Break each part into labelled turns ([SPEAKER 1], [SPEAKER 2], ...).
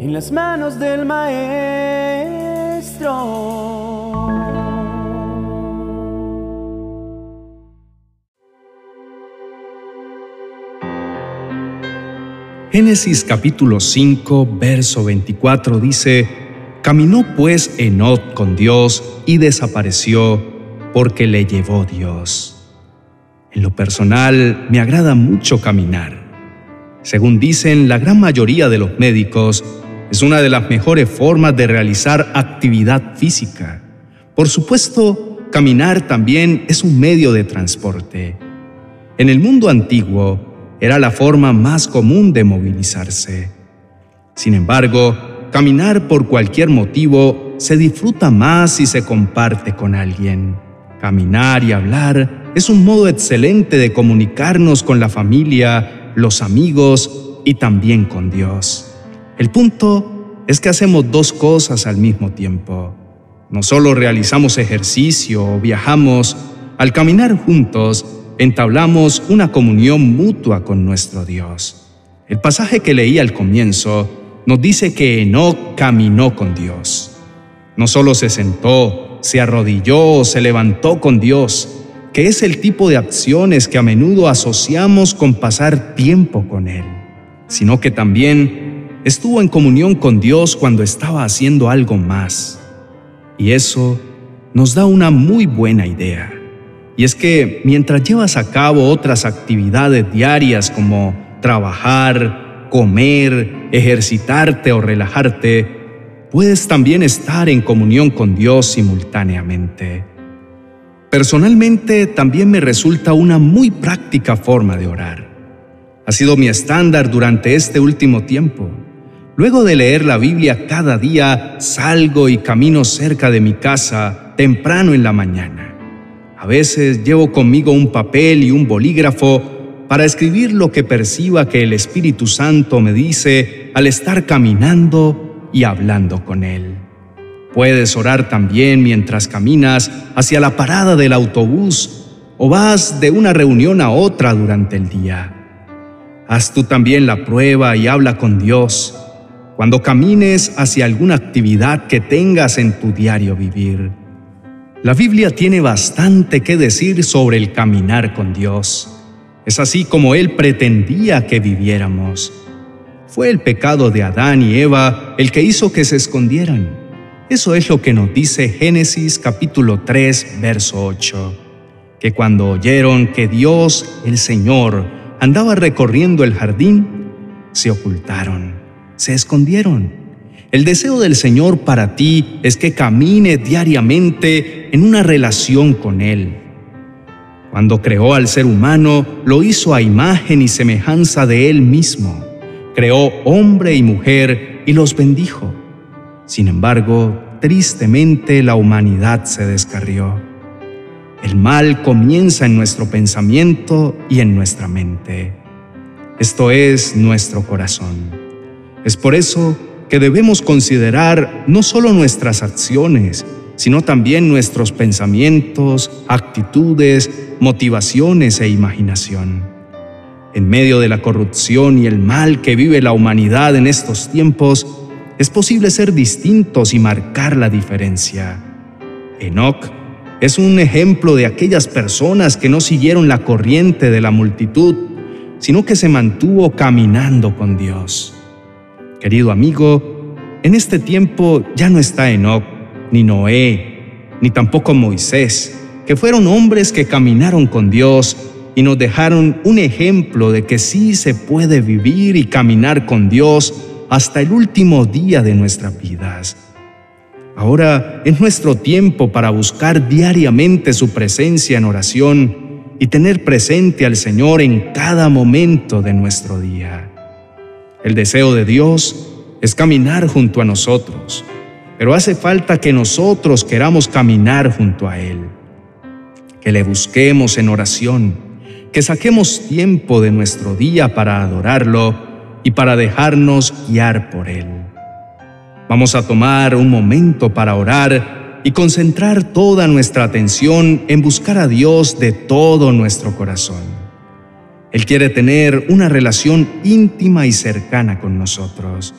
[SPEAKER 1] en las manos del Maestro.
[SPEAKER 2] Génesis capítulo 5, verso 24 dice, Caminó pues Enoch con Dios y desapareció porque le llevó Dios. En lo personal, me agrada mucho caminar. Según dicen la gran mayoría de los médicos, es una de las mejores formas de realizar actividad física. Por supuesto, caminar también es un medio de transporte. En el mundo antiguo, era la forma más común de movilizarse. Sin embargo, caminar por cualquier motivo se disfruta más si se comparte con alguien. Caminar y hablar es un modo excelente de comunicarnos con la familia, los amigos y también con Dios. El punto es que hacemos dos cosas al mismo tiempo. No solo realizamos ejercicio o viajamos, al caminar juntos, entablamos una comunión mutua con nuestro Dios. El pasaje que leí al comienzo nos dice que Enoch caminó con Dios. No solo se sentó, se arrodilló o se levantó con Dios, que es el tipo de acciones que a menudo asociamos con pasar tiempo con Él, sino que también estuvo en comunión con Dios cuando estaba haciendo algo más. Y eso nos da una muy buena idea. Y es que mientras llevas a cabo otras actividades diarias como trabajar, comer, ejercitarte o relajarte, puedes también estar en comunión con Dios simultáneamente. Personalmente también me resulta una muy práctica forma de orar. Ha sido mi estándar durante este último tiempo. Luego de leer la Biblia cada día, salgo y camino cerca de mi casa temprano en la mañana. A veces llevo conmigo un papel y un bolígrafo para escribir lo que perciba que el Espíritu Santo me dice al estar caminando y hablando con Él. Puedes orar también mientras caminas hacia la parada del autobús o vas de una reunión a otra durante el día. Haz tú también la prueba y habla con Dios cuando camines hacia alguna actividad que tengas en tu diario vivir. La Biblia tiene bastante que decir sobre el caminar con Dios. Es así como Él pretendía que viviéramos. Fue el pecado de Adán y Eva el que hizo que se escondieran. Eso es lo que nos dice Génesis capítulo 3, verso 8. Que cuando oyeron que Dios, el Señor, andaba recorriendo el jardín, se ocultaron, se escondieron el deseo del Señor para ti es que camines diariamente en una relación con Él. Cuando creó al ser humano, lo hizo a imagen y semejanza de Él mismo. Creó hombre y mujer y los bendijo. Sin embargo, tristemente la humanidad se descarrió. El mal comienza en nuestro pensamiento y en nuestra mente. Esto es nuestro corazón. Es por eso que debemos considerar no solo nuestras acciones, sino también nuestros pensamientos, actitudes, motivaciones e imaginación. En medio de la corrupción y el mal que vive la humanidad en estos tiempos, es posible ser distintos y marcar la diferencia. Enoch es un ejemplo de aquellas personas que no siguieron la corriente de la multitud, sino que se mantuvo caminando con Dios. Querido amigo, en este tiempo ya no está Enoch, ni Noé, ni tampoco Moisés, que fueron hombres que caminaron con Dios y nos dejaron un ejemplo de que sí se puede vivir y caminar con Dios hasta el último día de nuestras vidas. Ahora es nuestro tiempo para buscar diariamente su presencia en oración y tener presente al Señor en cada momento de nuestro día. El deseo de Dios es caminar junto a nosotros, pero hace falta que nosotros queramos caminar junto a Él, que le busquemos en oración, que saquemos tiempo de nuestro día para adorarlo y para dejarnos guiar por Él. Vamos a tomar un momento para orar y concentrar toda nuestra atención en buscar a Dios de todo nuestro corazón. Él quiere tener una relación íntima y cercana con nosotros.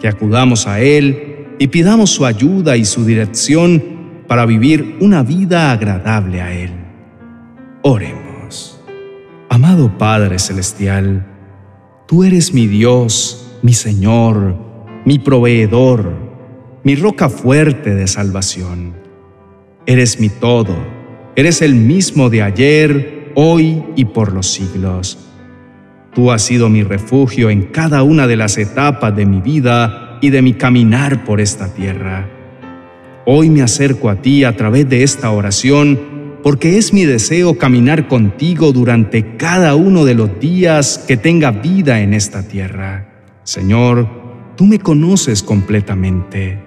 [SPEAKER 2] que acudamos a Él y pidamos su ayuda y su dirección para vivir una vida agradable a Él. Oremos. Amado Padre Celestial, tú eres mi Dios, mi Señor, mi proveedor, mi roca fuerte de salvación. Eres mi todo, eres el mismo de ayer, hoy y por los siglos. Tú has sido mi refugio en cada una de las etapas de mi vida y de mi caminar por esta tierra. Hoy me acerco a ti a través de esta oración porque es mi deseo caminar contigo durante cada uno de los días que tenga vida en esta tierra. Señor, tú me conoces completamente.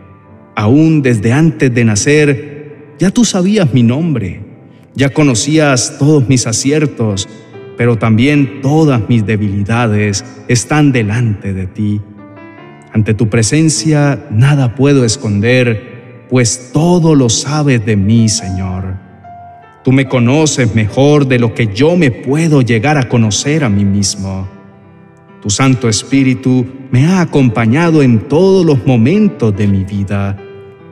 [SPEAKER 2] Aún desde antes de nacer, ya tú sabías mi nombre, ya conocías todos mis aciertos pero también todas mis debilidades están delante de ti. Ante tu presencia nada puedo esconder, pues todo lo sabes de mí, Señor. Tú me conoces mejor de lo que yo me puedo llegar a conocer a mí mismo. Tu Santo Espíritu me ha acompañado en todos los momentos de mi vida.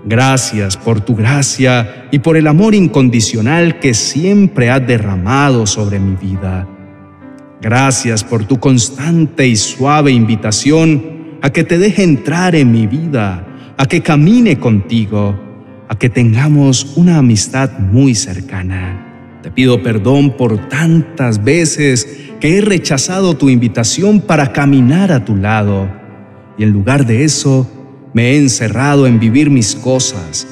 [SPEAKER 2] Gracias por tu gracia y por el amor incondicional que siempre has derramado sobre mi vida. Gracias por tu constante y suave invitación a que te deje entrar en mi vida, a que camine contigo, a que tengamos una amistad muy cercana. Te pido perdón por tantas veces que he rechazado tu invitación para caminar a tu lado y en lugar de eso me he encerrado en vivir mis cosas,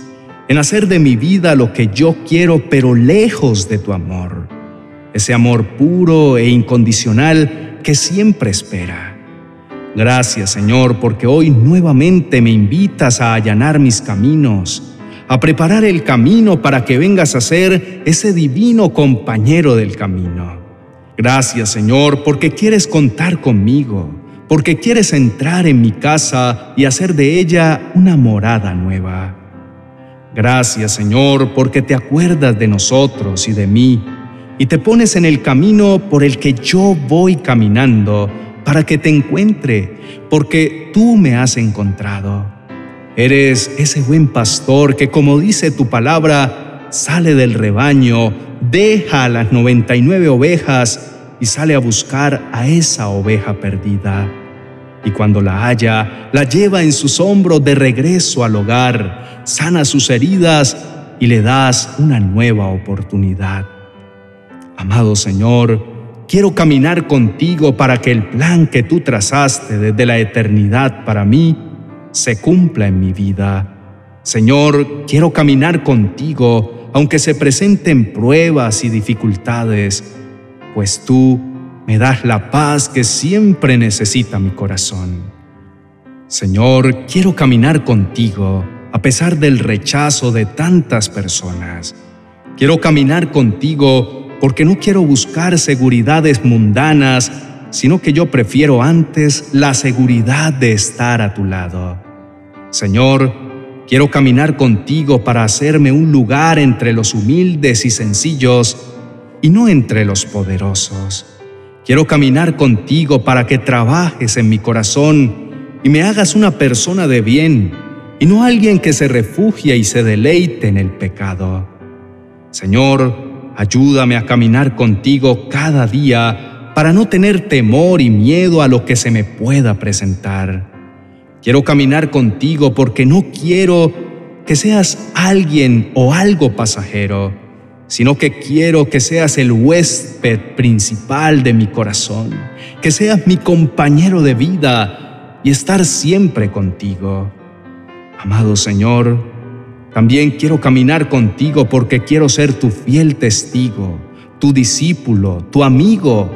[SPEAKER 2] en hacer de mi vida lo que yo quiero pero lejos de tu amor ese amor puro e incondicional que siempre espera. Gracias Señor porque hoy nuevamente me invitas a allanar mis caminos, a preparar el camino para que vengas a ser ese divino compañero del camino. Gracias Señor porque quieres contar conmigo, porque quieres entrar en mi casa y hacer de ella una morada nueva. Gracias Señor porque te acuerdas de nosotros y de mí y te pones en el camino por el que yo voy caminando para que te encuentre, porque tú me has encontrado. Eres ese buen pastor que, como dice tu palabra, sale del rebaño, deja las 99 ovejas y sale a buscar a esa oveja perdida. Y cuando la halla, la lleva en sus hombros de regreso al hogar, sana sus heridas y le das una nueva oportunidad. Amado Señor, quiero caminar contigo para que el plan que tú trazaste desde la eternidad para mí se cumpla en mi vida. Señor, quiero caminar contigo aunque se presenten pruebas y dificultades, pues tú me das la paz que siempre necesita mi corazón. Señor, quiero caminar contigo a pesar del rechazo de tantas personas. Quiero caminar contigo porque no quiero buscar seguridades mundanas, sino que yo prefiero antes la seguridad de estar a tu lado. Señor, quiero caminar contigo para hacerme un lugar entre los humildes y sencillos y no entre los poderosos. Quiero caminar contigo para que trabajes en mi corazón y me hagas una persona de bien y no alguien que se refugia y se deleite en el pecado. Señor, Ayúdame a caminar contigo cada día para no tener temor y miedo a lo que se me pueda presentar. Quiero caminar contigo porque no quiero que seas alguien o algo pasajero, sino que quiero que seas el huésped principal de mi corazón, que seas mi compañero de vida y estar siempre contigo. Amado Señor, también quiero caminar contigo porque quiero ser tu fiel testigo, tu discípulo, tu amigo.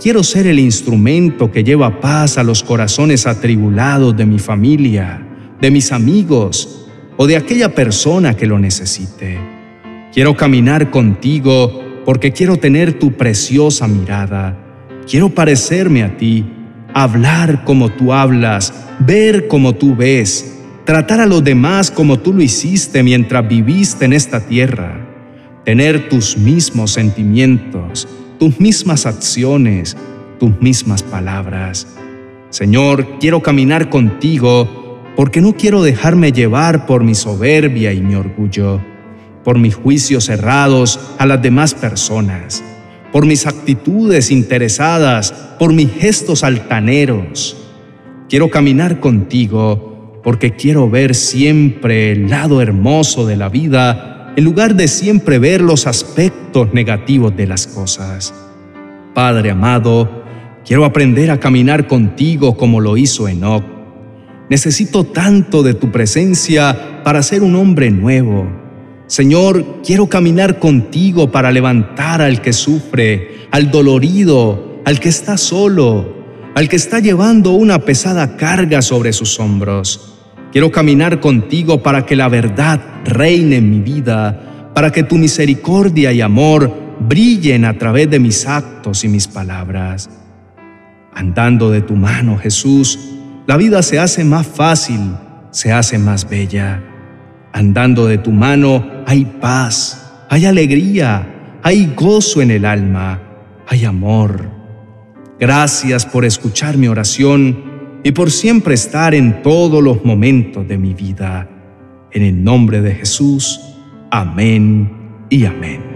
[SPEAKER 2] Quiero ser el instrumento que lleva paz a los corazones atribulados de mi familia, de mis amigos o de aquella persona que lo necesite. Quiero caminar contigo porque quiero tener tu preciosa mirada. Quiero parecerme a ti, hablar como tú hablas, ver como tú ves tratar a los demás como tú lo hiciste mientras viviste en esta tierra, tener tus mismos sentimientos, tus mismas acciones, tus mismas palabras. Señor, quiero caminar contigo porque no quiero dejarme llevar por mi soberbia y mi orgullo, por mis juicios cerrados a las demás personas, por mis actitudes interesadas, por mis gestos altaneros. Quiero caminar contigo porque quiero ver siempre el lado hermoso de la vida en lugar de siempre ver los aspectos negativos de las cosas. Padre amado, quiero aprender a caminar contigo como lo hizo Enoch. Necesito tanto de tu presencia para ser un hombre nuevo. Señor, quiero caminar contigo para levantar al que sufre, al dolorido, al que está solo, al que está llevando una pesada carga sobre sus hombros. Quiero caminar contigo para que la verdad reine en mi vida, para que tu misericordia y amor brillen a través de mis actos y mis palabras. Andando de tu mano, Jesús, la vida se hace más fácil, se hace más bella. Andando de tu mano hay paz, hay alegría, hay gozo en el alma, hay amor. Gracias por escuchar mi oración y por siempre estar en todos los momentos de mi vida. En el nombre de Jesús, amén y amén.